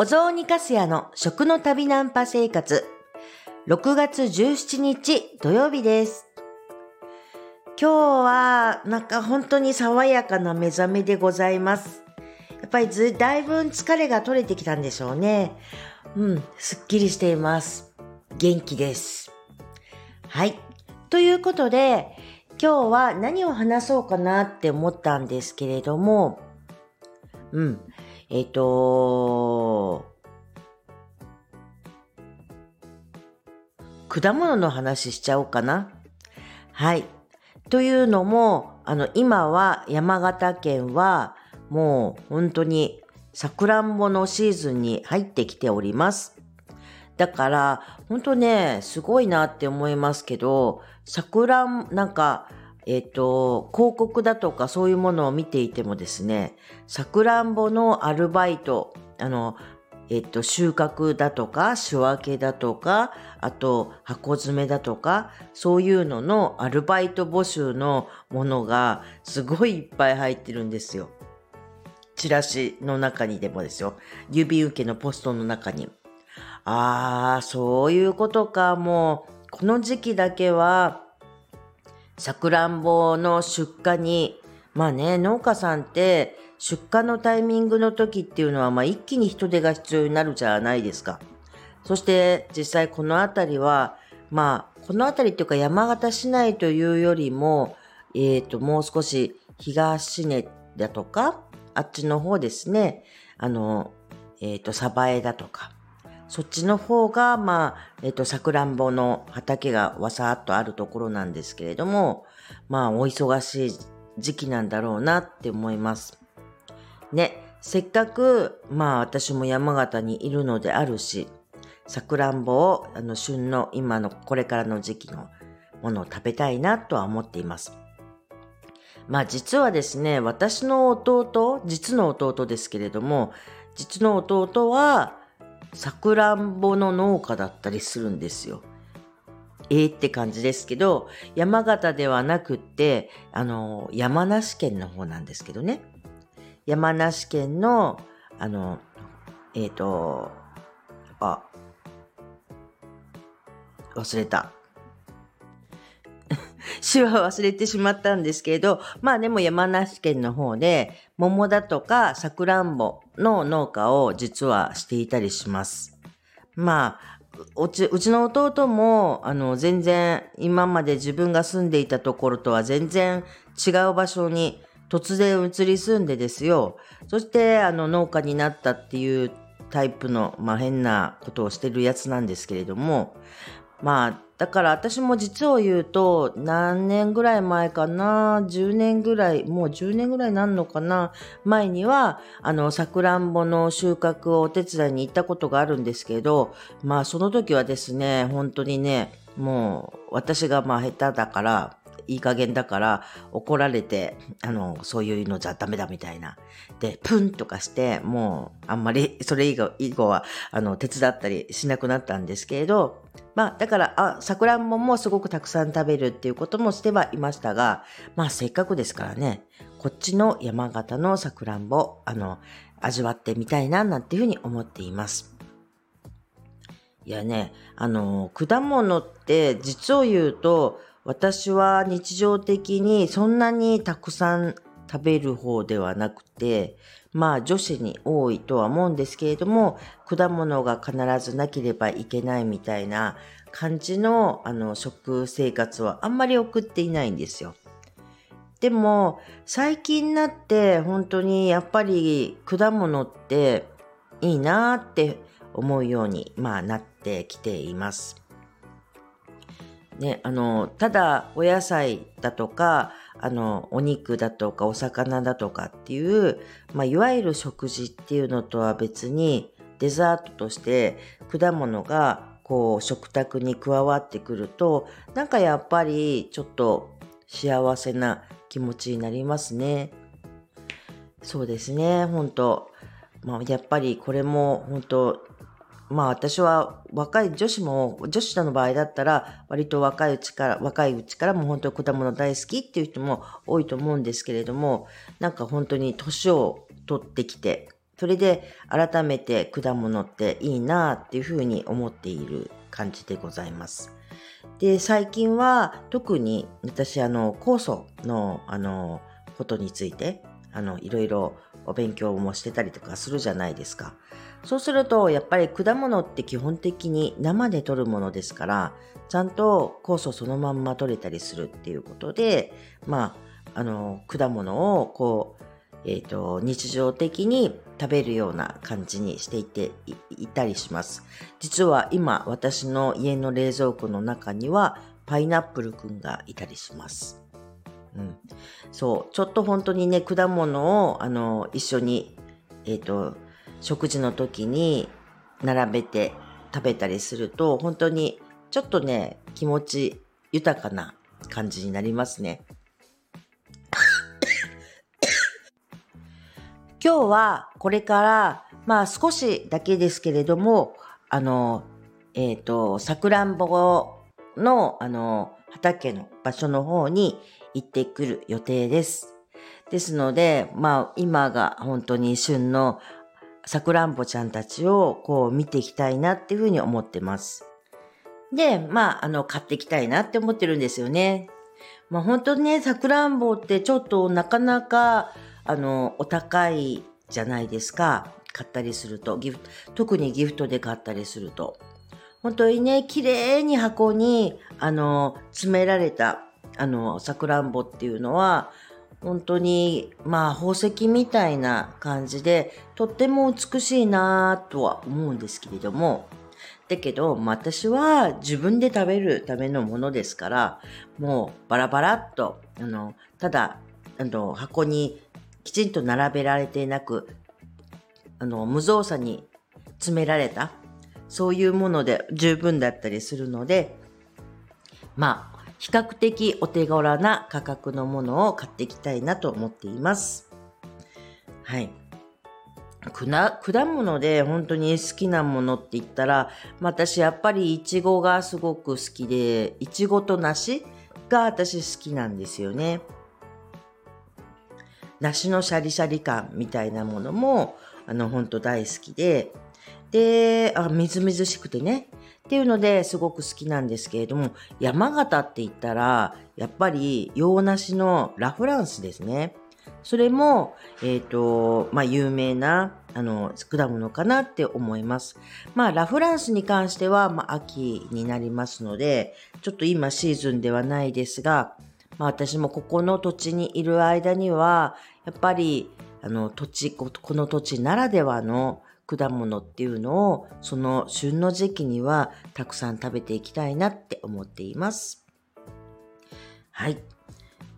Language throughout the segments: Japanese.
お雑煮かすやの食の旅ナンパ生活。6月17日土曜日です。今日はなんか本当に爽やかな目覚めでございます。やっぱりず、だいぶ疲れが取れてきたんでしょうね。うん、すっきりしています。元気です。はい。ということで、今日は何を話そうかなって思ったんですけれども、うん。えっ、と果物の話しちゃおうかな。はい。というのも、あの、今は山形県はもう本当にさくらんぼのシーズンに入ってきております。だから、本当ね、すごいなって思いますけど、さくらん、なんか、えっ、と、広告だとかそういうものを見ていてもですね、さくらんぼのアルバイト、あの、えっ、と、収穫だとか、仕分けだとか、あと、箱詰めだとか、そういうののアルバイト募集のものがすごいいっぱい入ってるんですよ。チラシの中にでもですよ。郵便受けのポストの中に。ああ、そういうことか。もう、この時期だけは、さくらんぼの出荷に、まあね、農家さんって出荷のタイミングの時っていうのは、まあ一気に人手が必要になるじゃないですか。そして実際この辺りは、まあ、この辺りっていうか山形市内というよりも、えっ、と、もう少し東根だとか、あっちの方ですね、あの、えっ、と、鯖江だとか、そっちの方が、まあ、えっ、と、さくらんぼの畑がわさーっとあるところなんですけれども、まあ、お忙しい時期なんだろうなって思います。ね、せっかく、まあ、私も山形にいるのであるし、さくらんぼを、あの、旬の今のこれからの時期のものを食べたいなとは思っています。まあ実はですね、私の弟、実の弟ですけれども、実の弟は、さくらんぼの農家だったりするんですよ。ええって感じですけど、山形ではなくって、あの、山梨県の方なんですけどね。山梨県の、あの、えっ、と、あ、忘れた。詩は忘れてしまったんですけれど、まあでも山梨県の方で、桃だとかさくらんぼの農家を実はしていたりします。まあ、うち、うちの弟も、あの、全然今まで自分が住んでいたところとは全然違う場所に突然移り住んでですよ。そして、あの、農家になったっていうタイプの、まあ変なことをしてるやつなんですけれども、まあ、だから私も実を言うと、何年ぐらい前かな、10年ぐらい、もう10年ぐらいなんのかな、前には、あの、さくらんぼの収穫をお手伝いに行ったことがあるんですけど、まあその時はですね、本当にね、もう私がまあ下手だから、いい加減だから怒られて、あの、そういうのじゃダメだみたいな。で、プンとかして、もうあんまりそれ以後以後は、あの、手伝ったりしなくなったんですけれど、まあ、だから、あ、さくらんぼもすごくたくさん食べるっていうこともしてはいましたが、まあ、せっかくですからね、こっちの山形のさくらんぼ、あの、味わってみたいな、なんていうふうに思っています。いやね、あの、果物って実を言うと、私は日常的にそんなにたくさん食べる方ではなくて、まあ女子に多いとは思うんですけれども、果物が必ずなければいけないみたいな感じのあの食生活はあんまり送っていないんですよ。でも最近になって本当にやっぱり果物っていいなって思うように、まあ、なってきています。ね、あの、ただお野菜だとか、あの、お肉だとかお魚だとかっていう、まあ、いわゆる食事っていうのとは別に、デザートとして果物がこう食卓に加わってくると、なんかやっぱりちょっと幸せな気持ちになりますね。そうですね、本当まあ、やっぱりこれも本当まあ私は若い女子も、女子の場合だったら割と若いうちから、若いうちからも本当に果物大好きっていう人も多いと思うんですけれども、なんか本当に年を取ってきて、それで改めて果物っていいなっていうふうに思っている感じでございます。で、最近は特に私あの酵素のあのことについてあのいろいろお勉強もしてたりとかするじゃないですか。そうするとやっぱり果物って基本的に生で取るものですからちゃんと酵素そのまんま取れたりするっていうことでまああの果物をこうえーと、日常的に食べるような感じにしていていたりします。実は今私の家の冷蔵庫の中にはパイナップルくんがいたりします。うん、そうちょっと本当にね果物をあの一緒に、えーと食事の時に並べて食べたりすると本当にちょっとね気持ち豊かな感じになりますね。今日はこれから、まあ少しだけですけれども、あの、えっ、ー、と、さくらんぼの、あの、畑の場所の方に行ってくる予定です。ですので、まあ今が本当に旬のさくらんぼちゃんたちをこう見ていきたいなっていうふうに思ってます。で、まあ、あの、買っていきたいなって思ってるんですよね。まあ本当にね、さくらんぼってちょっとなかなかあの、お高いじゃないですか。買ったりすると。ギフ特にギフトで買ったりすると。本当にね、綺麗に箱に、あの、詰められた、あの、さくらんぼっていうのは、本当に、まあ、宝石みたいな感じで、とっても美しいなとは思うんですけれども、だけど、私は自分で食べるためのものですから、もうバラバラっと、あの、ただ、あの、箱にきちんと並べられていなく、あの、無造作に詰められた、そういうもので十分だったりするので、まあ、比較的お手頃な価格のものを買っていきたいなと思っています。はい。果物で本当に好きなものって言ったら、私やっぱりイチゴがすごく好きで、イチゴと梨が私好きなんですよね。梨のシャリシャリ感みたいなものも、あの、本当大好きで、で、あ、みずみずしくてね。っていうのですごく好きなんですけれども、山形って言ったら、やっぱり洋梨のラフランスですね。それも、えっ、ー、と、まあ、有名な、あの、果物かなって思います。まあ、ラフランスに関しては、まあ、秋になりますので、ちょっと今シーズンではないですが、まあ、私もここの土地にいる間には、やっぱり、あの、土地、この土地ならではの果物っていうのを、その旬の時期にはたくさん食べていきたいなって思っています。はい。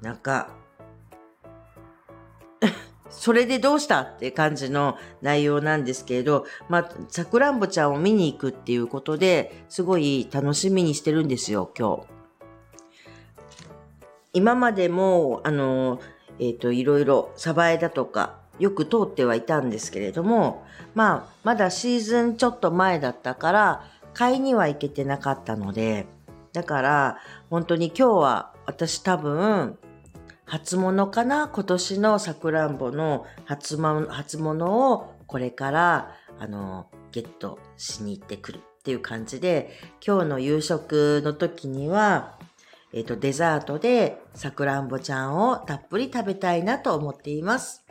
なんか、それでどうしたって感じの内容なんですけれど、まあ、さくらんぼちゃんを見に行くっていうことで、すごい楽しみにしてるんですよ、今日。今までも、あの、えっ、ー、と、いろいろ、サバエだとか、よく通ってはいたんですけれども、まあ、まだシーズンちょっと前だったから、買いには行けてなかったので、だから、本当に今日は私多分、初物かな今年のさくらんぼの初,、ま、初物をこれから、あの、ゲットしに行ってくるっていう感じで、今日の夕食の時には、え、ー、と、デザートでさくらんぼちゃんをたっぷり食べたいなと思っています。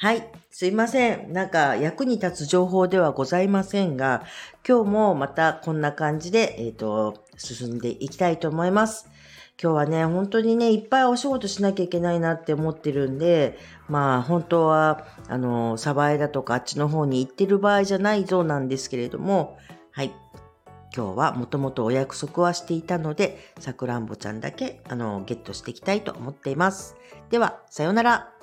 はい。すいません。なんか役に立つ情報ではございませんが、今日もまたこんな感じで、えっ、ー、と、進んでいきたいと思います。今日はね、本当にね、いっぱいお仕事しなきゃいけないなって思ってるんで、まあ本当は、あの、サバエだとかあっちの方に行ってる場合じゃないぞなんですけれども、はい。今日はもともとお約束はしていたので、さくらんぼちゃんだけ、あの、ゲットしていきたいと思っています。では、さようなら。